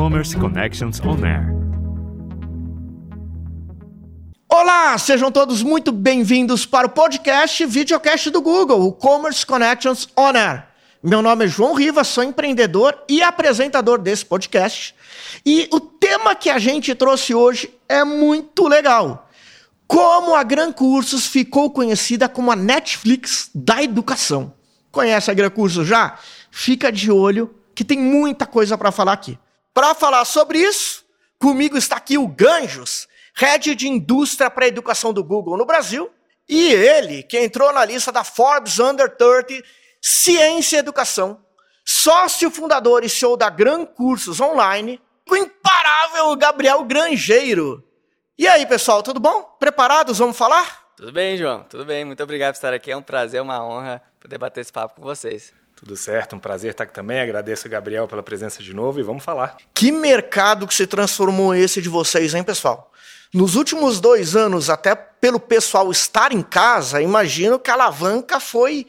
E-Commerce Connections On Air. Olá, sejam todos muito bem-vindos para o podcast videocast do Google, o Commerce Connections On Air. Meu nome é João Rivas, sou empreendedor e apresentador desse podcast. E o tema que a gente trouxe hoje é muito legal. Como a Gran Cursos ficou conhecida como a Netflix da educação. Conhece a Gran Cursos já? Fica de olho que tem muita coisa para falar aqui. Para falar sobre isso, comigo está aqui o Ganjos, head de indústria para a educação do Google no Brasil, e ele, que entrou na lista da Forbes Under 30 Ciência e Educação, sócio fundador e CEO da Gran Cursos Online, o imparável Gabriel Grangeiro. E aí, pessoal, tudo bom? Preparados? Vamos falar? Tudo bem, João. Tudo bem. Muito obrigado por estar aqui. É um prazer, uma honra poder bater esse papo com vocês. Tudo certo, um prazer estar aqui também. Agradeço o Gabriel pela presença de novo e vamos falar. Que mercado que se transformou esse de vocês, hein, pessoal? Nos últimos dois anos, até pelo pessoal estar em casa, imagino que a alavanca foi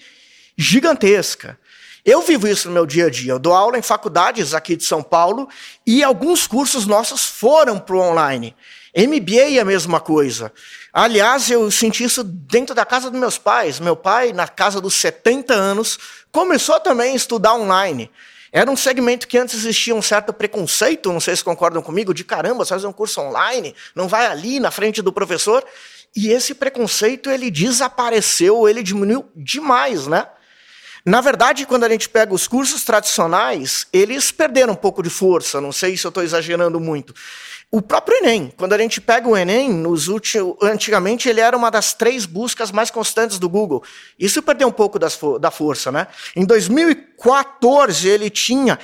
gigantesca. Eu vivo isso no meu dia a dia. Eu dou aula em faculdades aqui de São Paulo e alguns cursos nossos foram para o online. MBA é a mesma coisa. Aliás, eu senti isso dentro da casa dos meus pais. Meu pai, na casa dos 70 anos, começou também a estudar online. Era um segmento que antes existia um certo preconceito, não sei se concordam comigo, de caramba, você faz um curso online, não vai ali na frente do professor. E esse preconceito, ele desapareceu, ele diminuiu demais, né? Na verdade, quando a gente pega os cursos tradicionais, eles perderam um pouco de força, não sei se eu estou exagerando muito. O próprio Enem, quando a gente pega o Enem, nos últimos, antigamente ele era uma das três buscas mais constantes do Google. Isso perdeu um pouco das, da força, né? Em 2014 ele tinha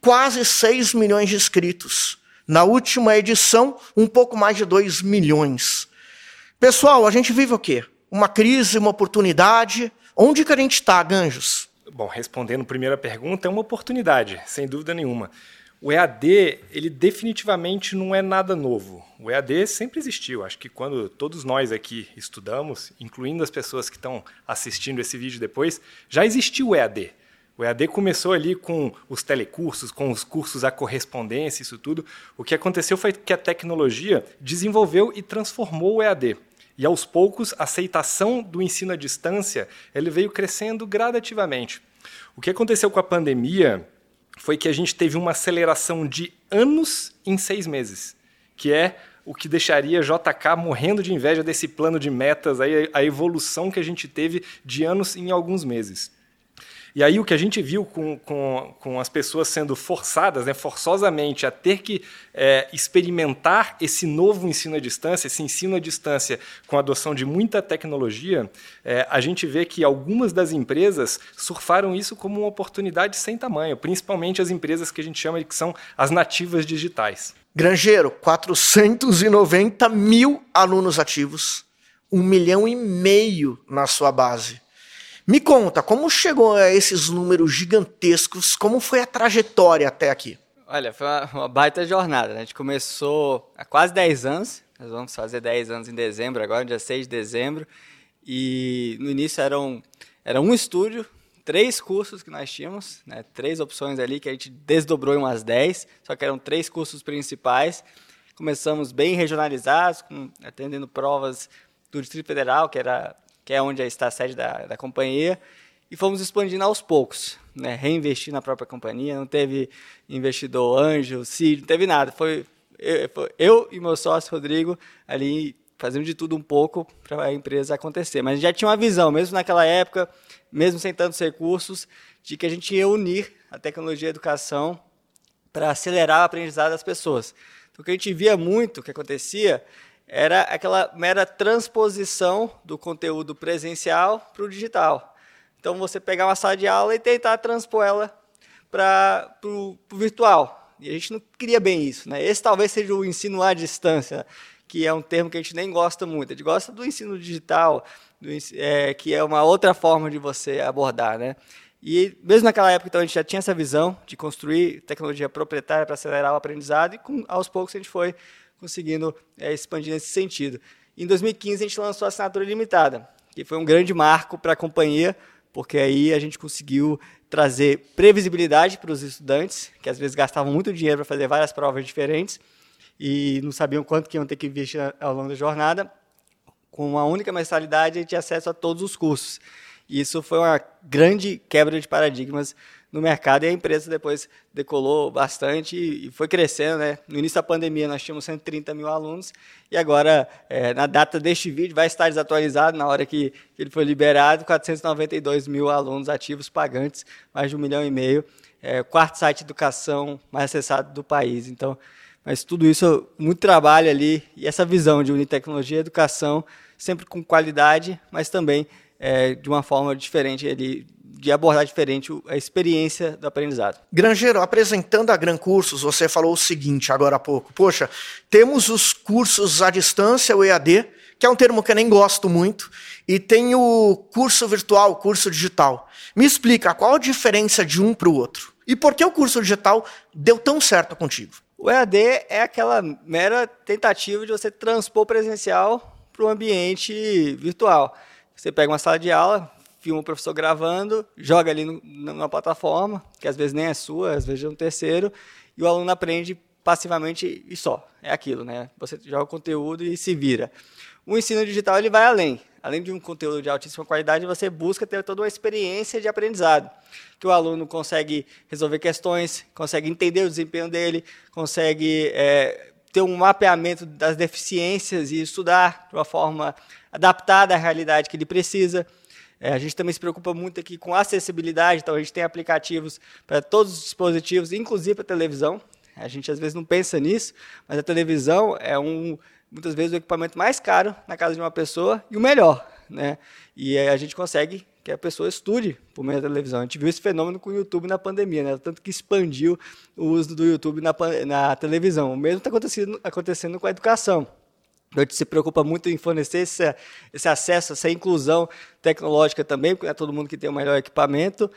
quase 6 milhões de inscritos. Na última edição, um pouco mais de 2 milhões. Pessoal, a gente vive o quê? Uma crise, uma oportunidade. Onde que a gente está, Ganjos? Bom, respondendo a primeira pergunta, é uma oportunidade, sem dúvida nenhuma. O EAD, ele definitivamente não é nada novo. O EAD sempre existiu. Acho que quando todos nós aqui estudamos, incluindo as pessoas que estão assistindo esse vídeo depois, já existiu o EAD. O EAD começou ali com os telecursos, com os cursos à correspondência, isso tudo. O que aconteceu foi que a tecnologia desenvolveu e transformou o EAD. E aos poucos, a aceitação do ensino à distância ele veio crescendo gradativamente. O que aconteceu com a pandemia foi que a gente teve uma aceleração de anos em seis meses, que é o que deixaria JK morrendo de inveja desse plano de metas, aí, a evolução que a gente teve de anos em alguns meses. E aí o que a gente viu com, com, com as pessoas sendo forçadas, né, forçosamente, a ter que é, experimentar esse novo ensino à distância, esse ensino à distância com a adoção de muita tecnologia, é, a gente vê que algumas das empresas surfaram isso como uma oportunidade sem tamanho, principalmente as empresas que a gente chama de que são as nativas digitais. Grangeiro, 490 mil alunos ativos, um milhão e meio na sua base. Me conta, como chegou a esses números gigantescos? Como foi a trajetória até aqui? Olha, foi uma, uma baita jornada. Né? A gente começou há quase 10 anos. Nós vamos fazer 10 anos em dezembro, agora, dia 6 de dezembro. E no início eram, era um estúdio, três cursos que nós tínhamos, né? três opções ali que a gente desdobrou em umas 10, só que eram três cursos principais. Começamos bem regionalizados, com, atendendo provas do Distrito Federal, que era que é onde está a sede da, da companhia, e fomos expandindo aos poucos, né? reinvestir na própria companhia, não teve investidor anjo, CID, não teve nada, foi eu, foi eu e meu sócio Rodrigo ali fazendo de tudo um pouco para a empresa acontecer, mas já tinha uma visão, mesmo naquela época, mesmo sem tantos recursos, de que a gente ia unir a tecnologia e a educação para acelerar o aprendizado das pessoas. Então, o que a gente via muito, que acontecia, era aquela mera transposição do conteúdo presencial para o digital. Então, você pegar uma sala de aula e tentar transpor ela para o virtual. E a gente não queria bem isso. Né? Esse talvez seja o ensino à distância, que é um termo que a gente nem gosta muito. A gente gosta do ensino digital, do, é, que é uma outra forma de você abordar. Né? E mesmo naquela época, então, a gente já tinha essa visão de construir tecnologia proprietária para acelerar o aprendizado, e com, aos poucos a gente foi conseguindo é, expandir nesse sentido. Em 2015, a gente lançou a assinatura limitada, que foi um grande marco para a companhia, porque aí a gente conseguiu trazer previsibilidade para os estudantes, que às vezes gastavam muito dinheiro para fazer várias provas diferentes e não sabiam quanto que iam ter que investir ao longo da jornada. Com uma única mensalidade, a gente tinha acesso a todos os cursos. E isso foi uma grande quebra de paradigmas no mercado e a empresa depois decolou bastante e foi crescendo. Né? No início da pandemia nós tínhamos 130 mil alunos e agora, é, na data deste vídeo, vai estar desatualizado na hora que ele foi liberado, 492 mil alunos ativos pagantes, mais de um milhão e meio. É, quarto site de educação mais acessado do país. Então, mas tudo isso, muito trabalho ali e essa visão de unir tecnologia e educação, sempre com qualidade, mas também é, de uma forma diferente ali, de abordar diferente a experiência do aprendizado. Grangeiro, apresentando a Gran Cursos, você falou o seguinte agora há pouco. Poxa, temos os cursos à distância, o EAD, que é um termo que eu nem gosto muito, e tem o curso virtual, o curso digital. Me explica qual a diferença de um para o outro. E por que o curso digital deu tão certo contigo? O EAD é aquela mera tentativa de você transpor presencial para o ambiente virtual. Você pega uma sala de aula, filma o professor gravando, joga ali no, numa plataforma, que às vezes nem é sua, às vezes é um terceiro, e o aluno aprende passivamente e só. É aquilo, né? Você joga o conteúdo e se vira. O ensino digital ele vai além. Além de um conteúdo de altíssima qualidade, você busca ter toda uma experiência de aprendizado, que o aluno consegue resolver questões, consegue entender o desempenho dele, consegue é, ter um mapeamento das deficiências e estudar de uma forma adaptada à realidade que ele precisa. É, a gente também se preocupa muito aqui com acessibilidade, então a gente tem aplicativos para todos os dispositivos, inclusive para televisão. A gente às vezes não pensa nisso, mas a televisão é um muitas vezes o equipamento mais caro na casa de uma pessoa e o melhor, né? E a gente consegue que a pessoa estude por meio da televisão. A gente viu esse fenômeno com o YouTube na pandemia, né? Tanto que expandiu o uso do YouTube na, na televisão. O mesmo está acontecendo, acontecendo com a educação. A gente se preocupa muito em fornecer esse, esse acesso, essa inclusão tecnológica também, porque não é todo mundo que tem o melhor equipamento.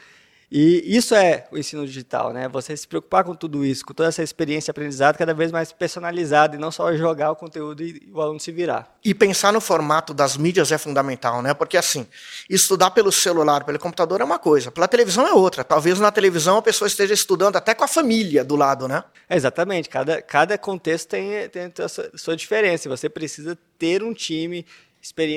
E isso é o ensino digital, né? Você se preocupar com tudo isso, com toda essa experiência aprendizada cada vez mais personalizada e não só jogar o conteúdo e o aluno se virar. E pensar no formato das mídias é fundamental, né? Porque assim, estudar pelo celular, pelo computador é uma coisa, pela televisão é outra. Talvez na televisão a pessoa esteja estudando até com a família do lado, né? É, exatamente. Cada, cada contexto tem, tem a sua, sua diferença. Você precisa ter um time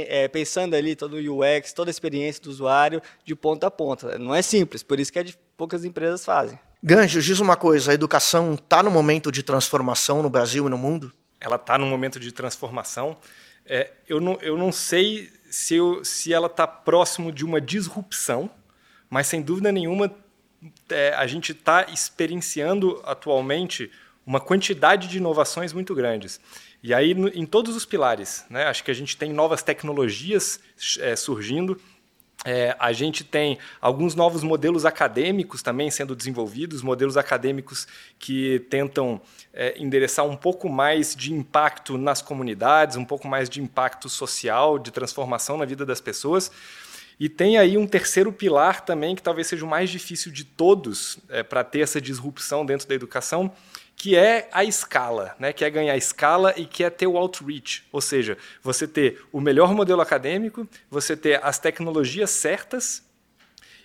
é, pensando ali todo o UX, toda a experiência do usuário de ponta a ponta. Não é simples, por isso que é de, poucas empresas fazem. Ganjo, diz uma coisa, a educação está no momento de transformação no Brasil e no mundo? Ela está no momento de transformação. É, eu, não, eu não sei se, eu, se ela está próximo de uma disrupção, mas sem dúvida nenhuma é, a gente está experienciando atualmente uma quantidade de inovações muito grandes. E aí, em todos os pilares, né? acho que a gente tem novas tecnologias é, surgindo, é, a gente tem alguns novos modelos acadêmicos também sendo desenvolvidos, modelos acadêmicos que tentam é, endereçar um pouco mais de impacto nas comunidades, um pouco mais de impacto social, de transformação na vida das pessoas. E tem aí um terceiro pilar também, que talvez seja o mais difícil de todos é, para ter essa disrupção dentro da educação, que é a escala, né? que é ganhar escala e que é ter o outreach, ou seja, você ter o melhor modelo acadêmico, você ter as tecnologias certas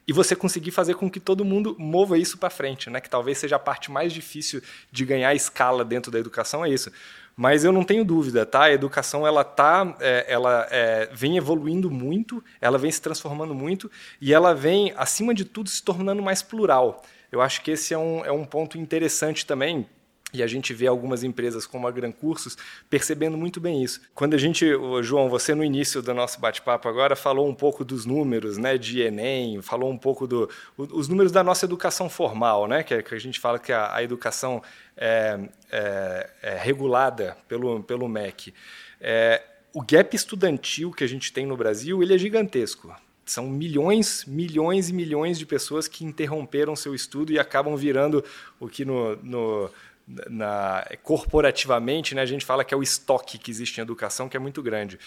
e você conseguir fazer com que todo mundo mova isso para frente, né? que talvez seja a parte mais difícil de ganhar escala dentro da educação, é isso. Mas eu não tenho dúvida, tá? A educação ela tá, é, ela é, vem evoluindo muito, ela vem se transformando muito e ela vem, acima de tudo, se tornando mais plural. Eu acho que esse é um, é um ponto interessante também e a gente vê algumas empresas como a Gran Cursos percebendo muito bem isso. Quando a gente, João, você no início do nosso bate-papo agora falou um pouco dos números, né, de Enem, falou um pouco dos do, números da nossa educação formal, né, que, que a gente fala que a, a educação é, é, é, regulada pelo, pelo MEC. É, o gap estudantil que a gente tem no Brasil, ele é gigantesco. São milhões, milhões e milhões de pessoas que interromperam seu estudo e acabam virando o que no, no na, corporativamente, né, a gente fala que é o estoque que existe em educação, que é muito grande.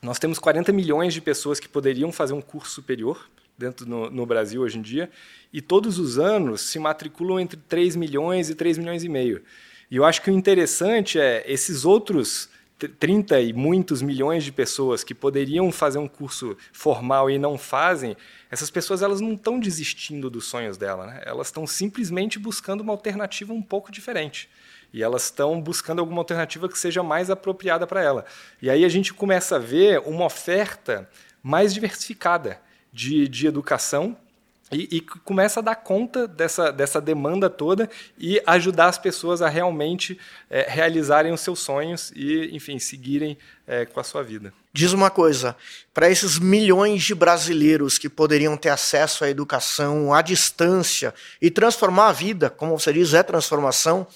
Nós temos 40 milhões de pessoas que poderiam fazer um curso superior dentro no, no, Brasil hoje em dia, e todos os anos se matriculam entre 3 milhões e 3 milhões e meio. E eu acho que o interessante é esses outros 30 e muitos milhões de pessoas que poderiam fazer um curso formal e não fazem, essas pessoas elas não estão desistindo dos sonhos dela, né? elas estão simplesmente buscando uma alternativa um pouco diferente. E elas estão buscando alguma alternativa que seja mais apropriada para ela. E aí a gente começa a ver uma oferta mais diversificada de, de educação e, e, começa a dar conta dessa, dessa demanda toda e ajudar as pessoas a realmente é, realizarem os seus sonhos e, enfim, seguirem é, com a sua vida. Diz uma coisa: para esses milhões de brasileiros que poderiam ter acesso à educação à distância e transformar a vida, como você diz, é transformação.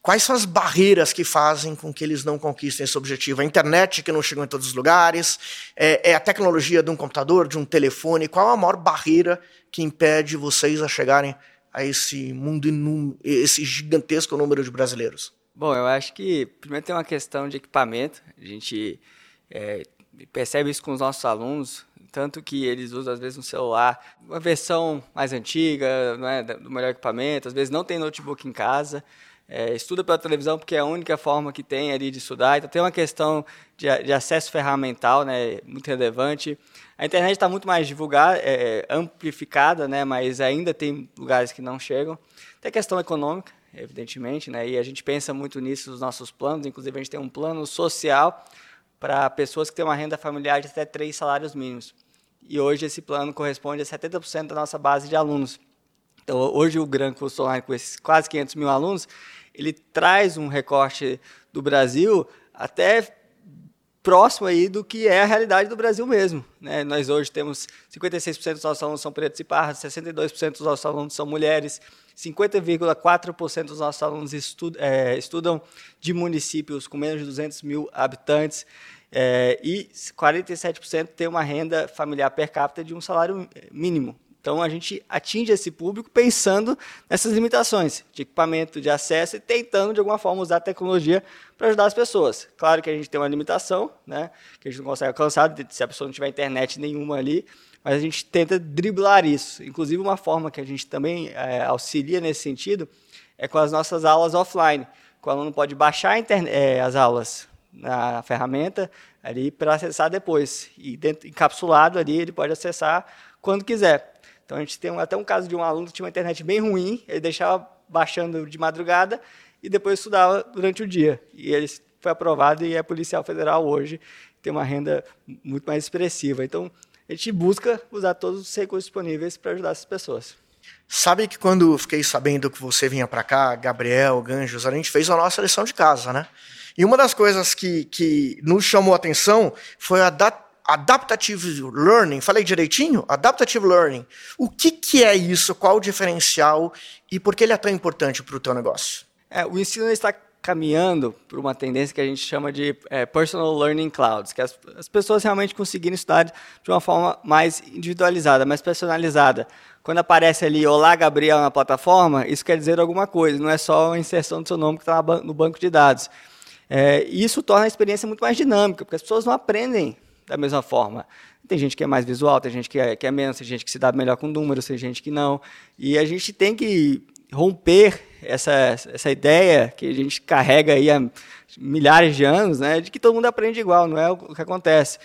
Quais são as barreiras que fazem com que eles não conquistem esse objetivo? A internet que não chegou em todos os lugares? É, é a tecnologia de um computador, de um telefone? Qual a maior barreira que impede vocês a chegarem a esse mundo, esse gigantesco número de brasileiros? Bom, eu acho que primeiro tem uma questão de equipamento. A gente é, percebe isso com os nossos alunos, tanto que eles usam às vezes um celular, uma versão mais antiga, não é, do melhor equipamento, às vezes não tem notebook em casa é, estuda pela televisão porque é a única forma que tem ali de estudar. Então tem uma questão de, de acesso ferramental, né, muito relevante. A internet está muito mais divulgada, é, amplificada, né, mas ainda tem lugares que não chegam. Tem a questão econômica, evidentemente, né, e a gente pensa muito nisso nos nossos planos. Inclusive a gente tem um plano social para pessoas que têm uma renda familiar de até três salários mínimos. E hoje esse plano corresponde a 70% da nossa base de alunos. Então, hoje o Gran Curso Online, com esses quase 500 mil alunos, ele traz um recorte do Brasil até próximo aí do que é a realidade do Brasil mesmo. Né? Nós hoje temos 56% dos nossos alunos são pretos e pardos, 62% dos nossos alunos são mulheres, 50,4% dos nossos alunos estudam, é, estudam de municípios com menos de 200 mil habitantes é, e 47% têm uma renda familiar per capita de um salário mínimo. Então a gente atinge esse público pensando nessas limitações de equipamento, de acesso e tentando de alguma forma usar a tecnologia para ajudar as pessoas. Claro que a gente tem uma limitação, né, que a gente não consegue alcançar se a pessoa não tiver internet nenhuma ali, mas a gente tenta driblar isso. Inclusive uma forma que a gente também é, auxilia nesse sentido é com as nossas aulas offline. O aluno pode baixar é, as aulas na ferramenta ali para acessar depois e dentro, encapsulado ali ele pode acessar quando quiser. Então a gente tem até um caso de um aluno que tinha uma internet bem ruim, ele deixava baixando de madrugada e depois estudava durante o dia. E ele foi aprovado e é policial federal hoje, tem uma renda muito mais expressiva. Então a gente busca usar todos os recursos disponíveis para ajudar essas pessoas. Sabe que quando fiquei sabendo que você vinha para cá, Gabriel, Ganjos, a gente fez a nossa lição de casa, né? E uma das coisas que, que nos chamou a atenção foi a data Adaptative Learning, falei direitinho? Adaptative Learning. O que, que é isso? Qual o diferencial e por que ele é tão importante para o teu negócio? É, o ensino está caminhando por uma tendência que a gente chama de é, Personal Learning Clouds, que as, as pessoas realmente conseguirem estudar de uma forma mais individualizada, mais personalizada. Quando aparece ali Olá Gabriel na plataforma, isso quer dizer alguma coisa, não é só a inserção do seu nome que está no banco de dados. É, isso torna a experiência muito mais dinâmica, porque as pessoas não aprendem da mesma forma. Tem gente que é mais visual, tem gente que é, que é menos, tem gente que se dá melhor com números, tem gente que não. E a gente tem que romper essa, essa ideia que a gente carrega aí há milhares de anos, né, de que todo mundo aprende igual, não é o que acontece.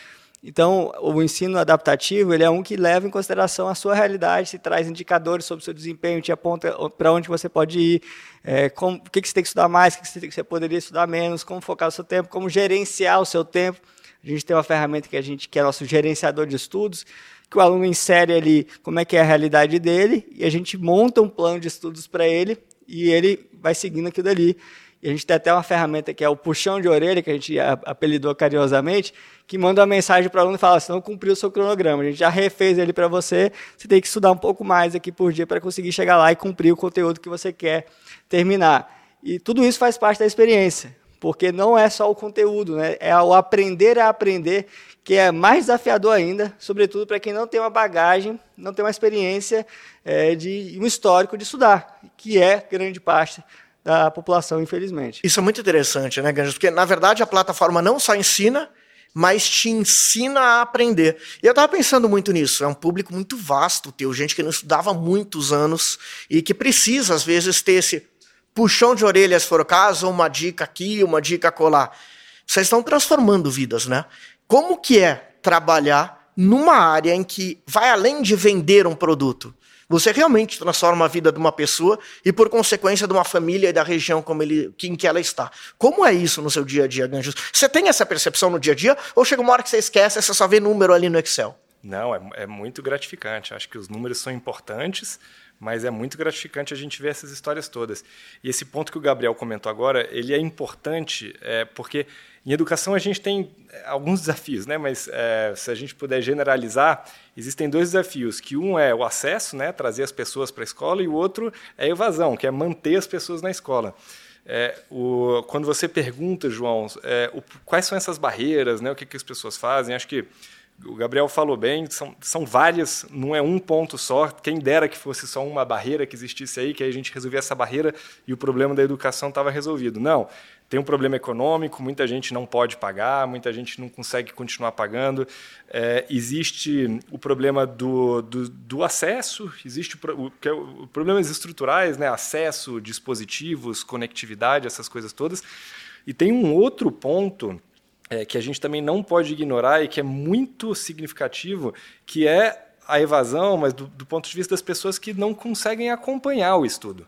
Então, o ensino adaptativo ele é um que leva em consideração a sua realidade, se traz indicadores sobre o seu desempenho, te aponta para onde você pode ir, é, como, o que, que você tem que estudar mais, o que, que você poderia estudar menos, como focar o seu tempo, como gerenciar o seu tempo. A gente tem uma ferramenta que a gente que é nosso gerenciador de estudos, que o aluno insere ali como é que é a realidade dele e a gente monta um plano de estudos para ele e ele vai seguindo aquilo ali. E a gente tem até uma ferramenta que é o puxão de orelha, que a gente apelidou carinhosamente, que manda uma mensagem para o aluno e fala: você não cumpriu o seu cronograma, a gente já refez ele para você, você tem que estudar um pouco mais aqui por dia para conseguir chegar lá e cumprir o conteúdo que você quer terminar. E tudo isso faz parte da experiência porque não é só o conteúdo, né? é o aprender a aprender que é mais desafiador ainda, sobretudo para quem não tem uma bagagem, não tem uma experiência é, de um histórico de estudar, que é grande parte da população, infelizmente. Isso é muito interessante, né, Ganjas? Porque, na verdade, a plataforma não só ensina, mas te ensina a aprender. E eu estava pensando muito nisso. É um público muito vasto, teu, gente que não estudava há muitos anos e que precisa, às vezes, ter esse puxão de orelha, se for o caso, uma dica aqui, uma dica colar. Vocês estão transformando vidas, né? Como que é trabalhar numa área em que vai além de vender um produto? Você realmente transforma a vida de uma pessoa e, por consequência, de uma família e da região como ele, em que ela está. Como é isso no seu dia a dia, Ganjos? Você tem essa percepção no dia a dia ou chega uma hora que você esquece e você só vê número ali no Excel? Não, é, é muito gratificante. Acho que os números são importantes, mas é muito gratificante a gente ver essas histórias todas. E esse ponto que o Gabriel comentou agora, ele é importante é, porque em educação a gente tem é, alguns desafios, né? Mas é, se a gente puder generalizar, existem dois desafios, que um é o acesso, né? Trazer as pessoas para a escola, e o outro é a evasão, que é manter as pessoas na escola. É, o, quando você pergunta, João, é, o, quais são essas barreiras, né? O que, que as pessoas fazem? Acho que o Gabriel falou bem, são, são várias, não é um ponto só. Quem dera que fosse só uma barreira que existisse aí, que aí a gente resolvia essa barreira e o problema da educação estava resolvido. Não, tem um problema econômico, muita gente não pode pagar, muita gente não consegue continuar pagando. É, existe o problema do, do, do acesso, existe o, o, é o, problemas estruturais, né? acesso, dispositivos, conectividade, essas coisas todas. E tem um outro ponto é, que a gente também não pode ignorar e que é muito significativo, que é a evasão, mas do, do ponto de vista das pessoas que não conseguem acompanhar o estudo.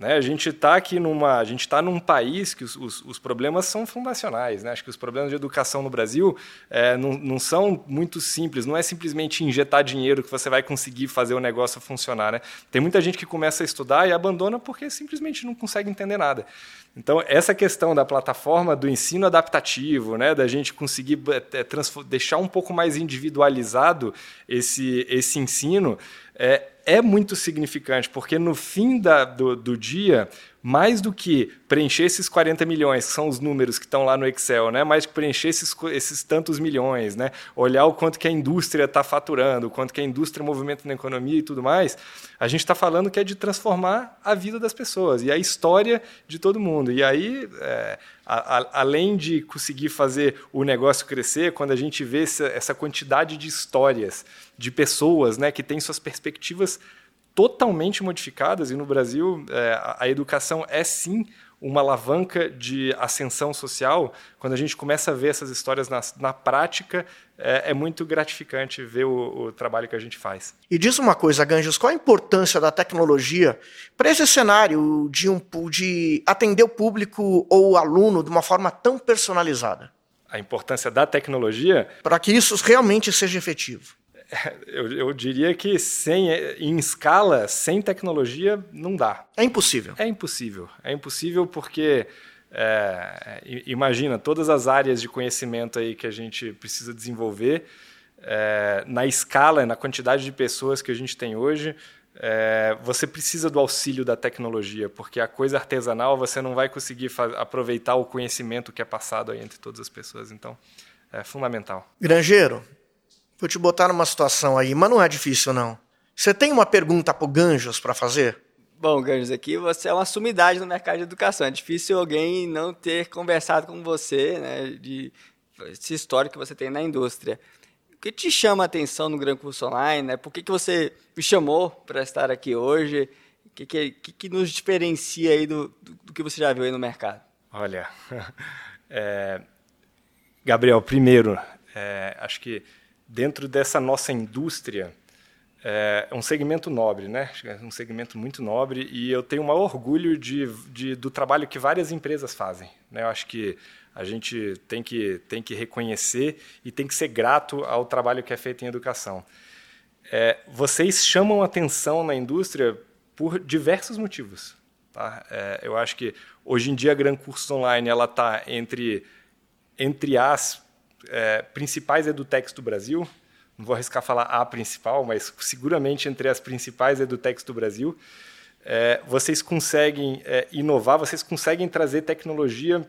Né? A gente está aqui numa, a gente está num país que os, os, os, problemas são fundacionais. Né? Acho que os problemas de educação no Brasil é, não, não, são muito simples. Não é simplesmente injetar dinheiro que você vai conseguir fazer o negócio funcionar. Né? Tem muita gente que começa a estudar e abandona porque simplesmente não consegue entender nada. Então, essa questão da plataforma do ensino adaptativo, né, da gente conseguir é, deixar um pouco mais individualizado esse, esse ensino, é, é muito significante, porque no fim da, do, do dia, mais do que preencher esses 40 milhões, que são os números que estão lá no Excel, né? mais do que preencher esses, esses tantos milhões, né? olhar o quanto que a indústria está faturando, o quanto que a indústria movimenta na economia e tudo mais, a gente está falando que é de transformar a vida das pessoas e a história de todo mundo. E aí, é, a, a, além de conseguir fazer o negócio crescer, quando a gente vê essa, essa quantidade de histórias, de pessoas né, que têm suas perspectivas totalmente modificadas, e no Brasil é, a educação é sim uma alavanca de ascensão social, quando a gente começa a ver essas histórias na, na prática, é, é, muito gratificante ver o, o, trabalho que a gente faz. E diz uma coisa, Ganjos, qual a importância da tecnologia para esse cenário de, um, de atender o público ou o aluno de uma forma tão personalizada? A importância da tecnologia? Para que isso realmente seja efetivo. Eu, eu, diria que sem, em escala, sem tecnologia, não dá. É impossível. É impossível. É impossível porque, é, imagina, todas as áreas de conhecimento aí que a gente precisa desenvolver, é, na escala, na quantidade de pessoas que a gente tem hoje, é, você precisa do auxílio da tecnologia, porque a coisa artesanal você não vai conseguir aproveitar o conhecimento que é passado aí entre todas as pessoas. Então, é fundamental. Grangeiro, Vou te botar numa situação aí, mas não é difícil, não. Você tem uma pergunta pro Ganjos para fazer? Bom, Ganjos, aqui você é uma sumidade no mercado de educação. É difícil alguém não ter conversado com você, né, de esse histórico que você tem na indústria. O que te chama a atenção no Gran Curso Online? Né? Por que, que você me chamou para estar aqui hoje? O que, que, que, nos diferencia aí do, do, do, que você já viu aí no mercado? Olha, é, Gabriel, primeiro, é, acho que dentro dessa nossa indústria, é um segmento nobre, né? Um segmento muito nobre e eu tenho um orgulho de, de, do trabalho que várias empresas fazem. Né? Eu acho que a gente tem que, tem que reconhecer e tem que ser grato ao trabalho que é feito em educação. É, vocês chamam atenção na indústria por diversos motivos. Tá? É, eu acho que hoje em dia a Gran Cursos Online ela está entre entre as é, principais edutechs do Brasil. Não vou arriscar falar a principal, mas seguramente entre as principais edutechs do Brasil. É, vocês conseguem é, inovar, vocês conseguem trazer tecnologia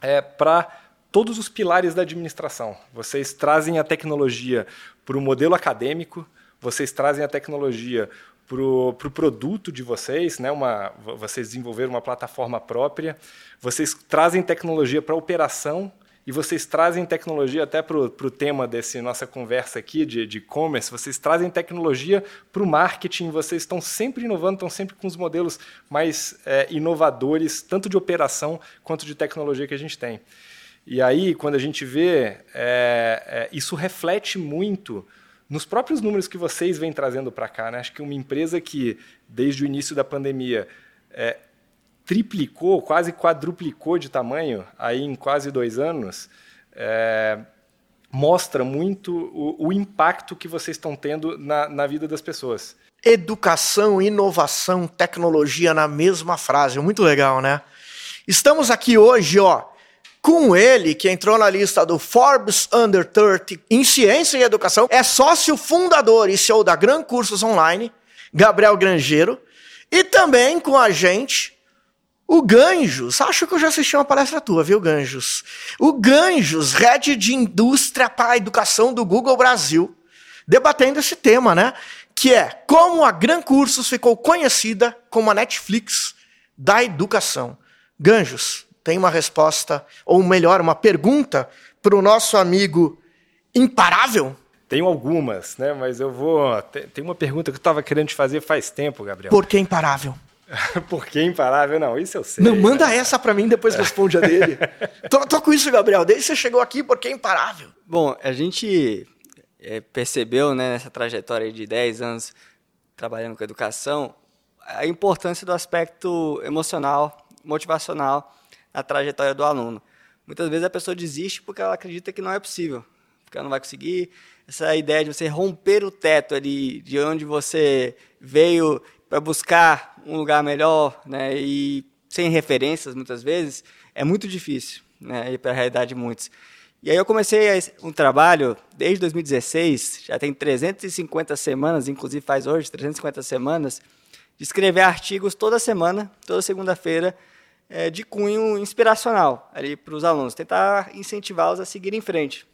é, para todos os pilares da administração. Vocês trazem a tecnologia para o modelo acadêmico, vocês trazem a tecnologia para o pro produto de vocês, né? uma, vocês desenvolveram uma plataforma própria, vocês trazem tecnologia para a operação, e vocês trazem tecnologia até para o tema dessa nossa conversa aqui de e-commerce, vocês trazem tecnologia para o marketing, vocês estão sempre inovando, estão sempre com os modelos mais é, inovadores, tanto de operação quanto de tecnologia que a gente tem. E aí, quando a gente vê, é, é, isso reflete muito nos próprios números que vocês vêm trazendo para cá. Né? Acho que uma empresa que, desde o início da pandemia, é, triplicou, quase quadruplicou de tamanho aí em quase dois anos, é, mostra muito o, o, impacto que vocês estão tendo na, na vida das pessoas. Educação, inovação, tecnologia na mesma frase. Muito legal, né? Estamos aqui hoje, ó, com ele, que entrou na lista do Forbes Under 30 em Ciência e Educação, é sócio fundador e CEO da Gran Cursos Online, Gabriel Grangeiro, e também com a gente, o Ganjos. Acho que eu já assisti uma palestra tua, viu, Ganjos? O Ganjos, Head de Indústria para a Educação do Google Brasil, debatendo esse tema, né? Que é como a Gran Cursos ficou conhecida como a Netflix da educação. Ganjos, tem uma resposta, ou melhor, uma pergunta para o nosso amigo imparável? Tenho algumas, né? Mas eu vou. Tem uma pergunta que eu estava querendo te fazer faz tempo, Gabriel. Por que imparável? Por que imparável? Não, isso eu sei. Não, manda essa para mim, depois responde a dele. tô, tô, com isso, Gabriel. Desde que você chegou aqui, por que imparável? Bom, a gente é, percebeu né, nessa trajetória de 10 anos trabalhando com educação a importância do aspecto emocional, motivacional a trajetória do aluno. Muitas vezes a pessoa desiste porque ela acredita que não é possível, porque ela não vai conseguir. Essa ideia de você romper o teto ali, de onde você veio para buscar um lugar melhor, né, e sem referências muitas vezes, é muito difícil, né, para a realidade de muitos. E aí eu comecei um trabalho desde 2016, já tem 350 semanas, inclusive faz hoje 350 semanas, de escrever artigos toda semana, toda segunda-feira, é, de cunho inspiracional ali para os alunos, tentar incentivá-los a seguir em frente.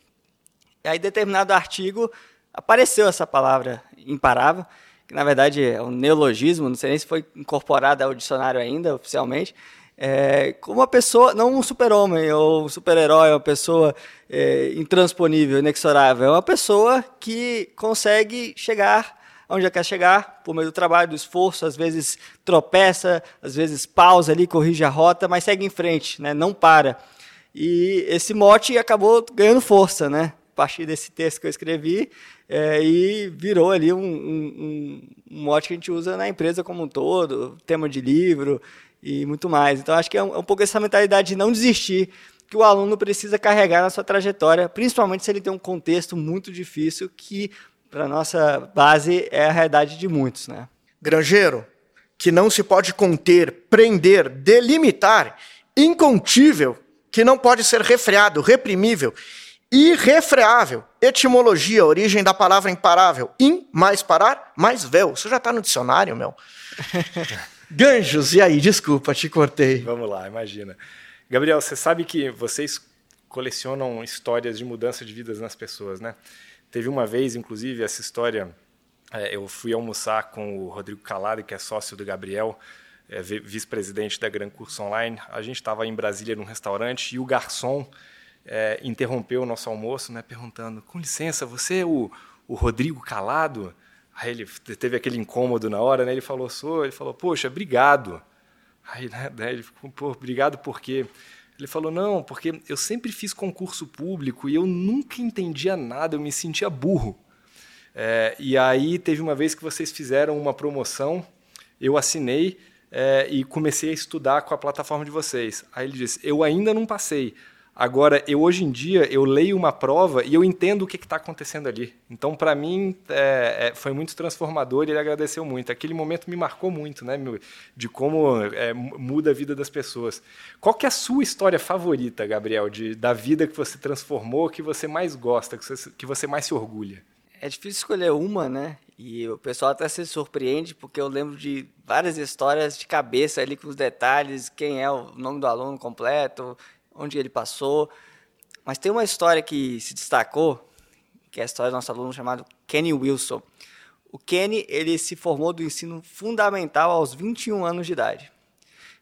E aí, determinado artigo, apareceu essa palavra imparável, que na verdade é um neologismo, não sei nem se foi incorporada ao dicionário ainda, oficialmente, é, como uma pessoa, não um super-homem ou um super-herói, uma pessoa é, intransponível, inexorável, é uma pessoa que consegue chegar onde quer chegar, por meio do trabalho, do esforço, às vezes tropeça, às vezes pausa ali, corrige a rota, mas segue em frente, né? não para. E esse mote acabou ganhando força, né? Partir desse texto que eu escrevi, é, e virou ali um, um, um, mote que a gente usa na empresa como um todo, tema de livro e muito mais. Então, acho que é um, é um pouco essa mentalidade de não desistir, que o aluno precisa carregar na sua trajetória, principalmente se ele tem um contexto muito difícil que para nossa base é a realidade de muitos, né? Grangeiro, que não se pode conter, prender, delimitar, incontível, que não pode ser refreado, reprimível, irrefreável. Etimologia, origem da palavra imparável. In, mais parar, mais véu. Isso já está no dicionário, meu. Ganjos, e aí? Desculpa, te cortei. Vamos lá, imagina. Gabriel, você sabe que vocês colecionam histórias de mudança de vidas nas pessoas, né? Teve uma vez, inclusive, essa história. É, eu fui almoçar com o Rodrigo Calado, que é sócio do Gabriel, é, vice-presidente da Gran Curso Online. A gente estava em Brasília num restaurante e o garçom é, interrompeu o nosso almoço, né, perguntando: com licença, você é o, o Rodrigo Calado? Aí ele teve aquele incômodo na hora, né? Ele falou: sou. Ele falou: poxa, obrigado. Aí né, ele ficou: pô, obrigado por quê? Ele falou: não, porque eu sempre fiz concurso público e eu nunca entendia nada, eu me sentia burro. É, e aí teve uma vez que vocês fizeram uma promoção, eu assinei é, e comecei a estudar com a plataforma de vocês. Aí ele disse: eu ainda não passei, Agora, eu hoje em dia, eu leio uma prova e eu entendo o que está acontecendo ali. Então, para mim, é, é, foi muito transformador e ele agradeceu muito. Aquele momento me marcou muito, né, de como é, muda a vida das pessoas. Qual que é a sua história favorita, Gabriel, de, da vida que você transformou, que você mais gosta, que você, que você mais se orgulha? É difícil escolher uma, né? E o pessoal até se surpreende, porque eu lembro de várias histórias de cabeça ali com os detalhes, quem é o nome do aluno completo, onde ele passou. Mas tem uma história que se destacou, que é a história do nosso aluno chamado Kenny Wilson. O Kenny ele se formou do ensino fundamental aos 21 anos de idade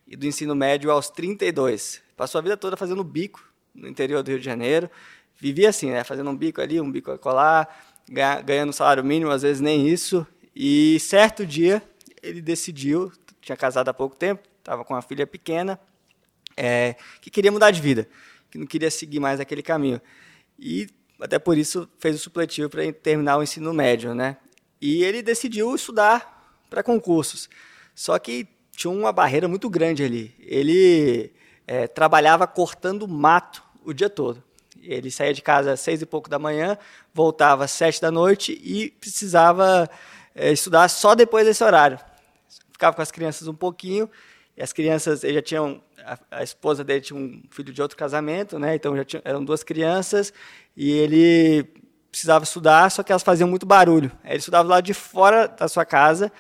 e do ensino médio aos 32. Passou a vida toda fazendo bico no interior do Rio de Janeiro. Vivia assim, né? fazendo um bico ali, um bico colar, ganhando salário mínimo, às vezes nem isso. E certo dia ele decidiu, tinha casado há pouco tempo, estava com uma filha pequena, é, que queria mudar de vida. que não queria seguir mais aquele caminho. E até por isso fez o supletivo para terminar o ensino médio, né? E ele decidiu estudar para concursos. Só que tinha uma barreira muito grande ali. Ele é, trabalhava cortando mato o dia todo. Ele saía de casa às seis e pouco da manhã, voltava às sete da noite e precisava é, estudar só depois desse horário. Ficava com as crianças um pouquinho, e as crianças, ele já tinham, a, a esposa dele tinha um filho de outro casamento, né? então já tinha, eram duas crianças, e ele precisava estudar, só que elas faziam muito barulho. Ele estudava lá de fora da sua casa,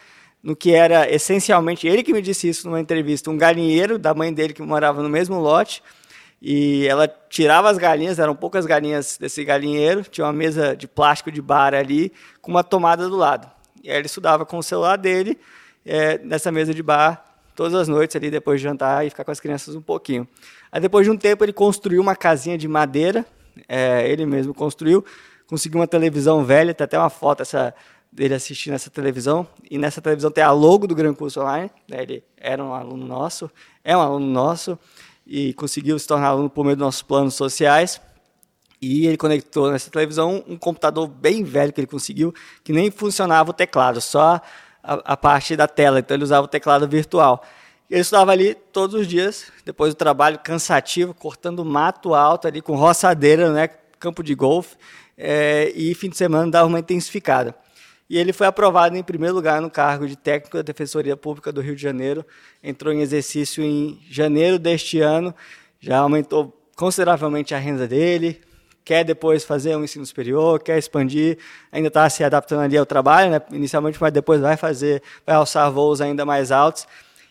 no que era essencialmente, ele que me disse isso numa entrevista, um galinheiro da mãe dele que morava no mesmo lote, e ela tirava as galinhas, eram poucas galinhas desse galinheiro, tinha uma mesa de plástico de bar ali, com uma tomada do lado. E aí ele estudava com o celular dele, é, nessa mesa de bar, todas as noites ali, depois de jantar, e ficar com as crianças um pouquinho. Aí depois de um tempo ele construiu uma casinha de madeira, é, ele mesmo construiu, conseguiu uma televisão velha, tem até uma foto essa, dele assistindo essa televisão, e nessa televisão tem a logo do Gran Curso Online, né, ele era um aluno nosso, é um aluno nosso, e conseguiu se tornar aluno por meio dos nossos planos sociais. E ele conectou nessa televisão um computador bem velho que ele conseguiu, que nem funcionava o teclado, só a, a parte da tela. Então ele usava o teclado virtual. Ele estudava ali todos os dias, depois do trabalho cansativo, cortando mato alto ali com roçadeira, né, campo de golfe, é, e fim de semana dava uma intensificada. E ele foi aprovado em primeiro lugar no cargo de técnico da Defensoria Pública do Rio de Janeiro. Entrou em exercício em janeiro deste ano, já aumentou consideravelmente a renda dele. Quer depois fazer um ensino superior, quer expandir, ainda está se adaptando ali ao trabalho, né? inicialmente, mas depois vai fazer, vai alçar voos ainda mais altos.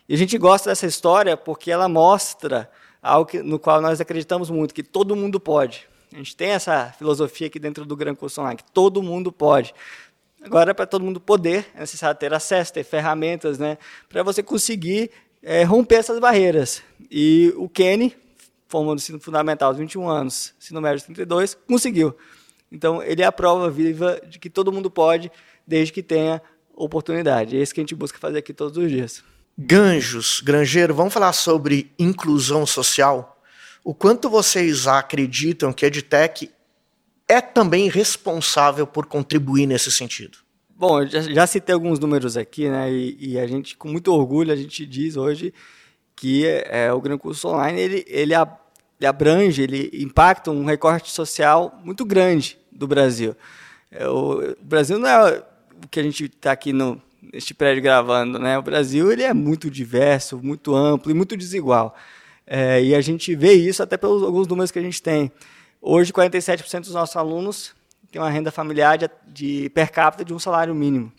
E a gente gosta dessa história porque ela mostra algo no qual nós acreditamos muito, que todo mundo pode. A gente tem essa filosofia aqui dentro do Gran Curso Online, que todo mundo pode. Agora, para todo mundo poder, é necessário ter acesso, ter ferramentas, né, para você conseguir é, romper essas barreiras. E o Kenny, formando ensino fundamental aos 21 anos, ensino médio aos 32, conseguiu. Então, ele é a prova viva de que todo mundo pode, desde que tenha oportunidade. É isso que a gente busca fazer aqui todos os dias. Ganjos, Grangeiro, vamos falar sobre inclusão social? O quanto vocês acreditam que a EdTech é também responsável por contribuir nesse sentido? Bom, já, já citei alguns números aqui, né? E, e, a gente, com muito orgulho, a gente diz hoje que é, o Gran Curso Online ele, ele, ele abrange, ele impacta um recorte social muito grande do Brasil. É, o, o Brasil não é o que a gente está aqui no, neste prédio gravando, né? O Brasil ele é muito diverso, muito amplo e muito desigual. É, e a gente vê isso até pelos alguns números que a gente tem. Hoje, 47% dos nossos alunos têm uma renda familiar de, de per capita de um salário mínimo.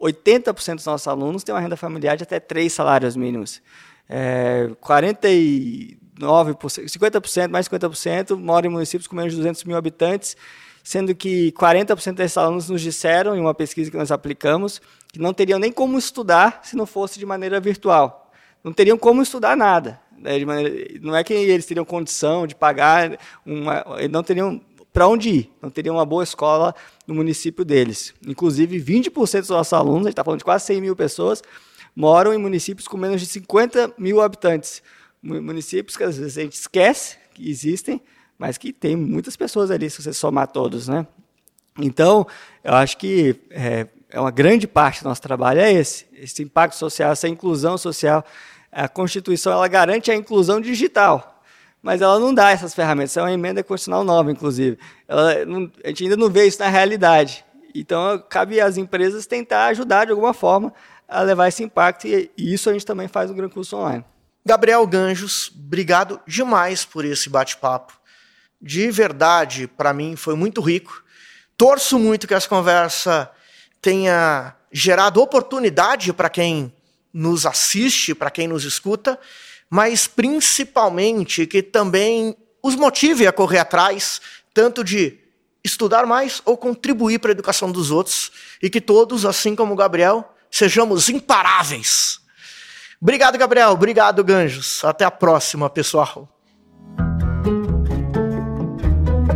80% dos nossos alunos têm uma renda familiar de até três salários mínimos. É, 49%, 50%, mais 50% moram em municípios com menos de 200 mil habitantes, sendo que 40% desses alunos nos disseram, em uma pesquisa que nós aplicamos, que não teriam nem como estudar se não fosse de maneira virtual. Não teriam como estudar nada. Né, maneira, não é que eles teriam condição de pagar, uma, não teriam para onde ir, não teriam uma boa escola no município deles. Inclusive, 20% dos nossos alunos, a gente está falando de quase 100 mil pessoas, moram em municípios com menos de 50 mil habitantes. Municípios que às vezes a gente esquece que existem, mas que tem muitas pessoas ali, se você somar todos. Né? Então, eu acho que é, é uma grande parte do nosso trabalho é esse, esse impacto social, essa inclusão social a Constituição ela garante a inclusão digital, mas ela não dá essas ferramentas. É uma emenda constitucional nova, inclusive. Não, a gente ainda não vê isso na realidade. Então, cabe às empresas tentar ajudar de alguma forma a levar esse impacto, e, isso a gente também faz no Gran Curso Online. Gabriel Ganjos, obrigado demais por esse bate-papo. De verdade, para mim, foi muito rico. Torço muito que essa conversa tenha gerado oportunidade para quem nos assiste, para quem nos escuta, mas principalmente que também os motive a correr atrás, tanto de estudar mais ou contribuir para a educação dos outros, e que todos, assim como o Gabriel, sejamos imparáveis. Obrigado, Gabriel. Obrigado, Ganjos. Até a próxima, pessoal.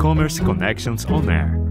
Commerce Connections On Air.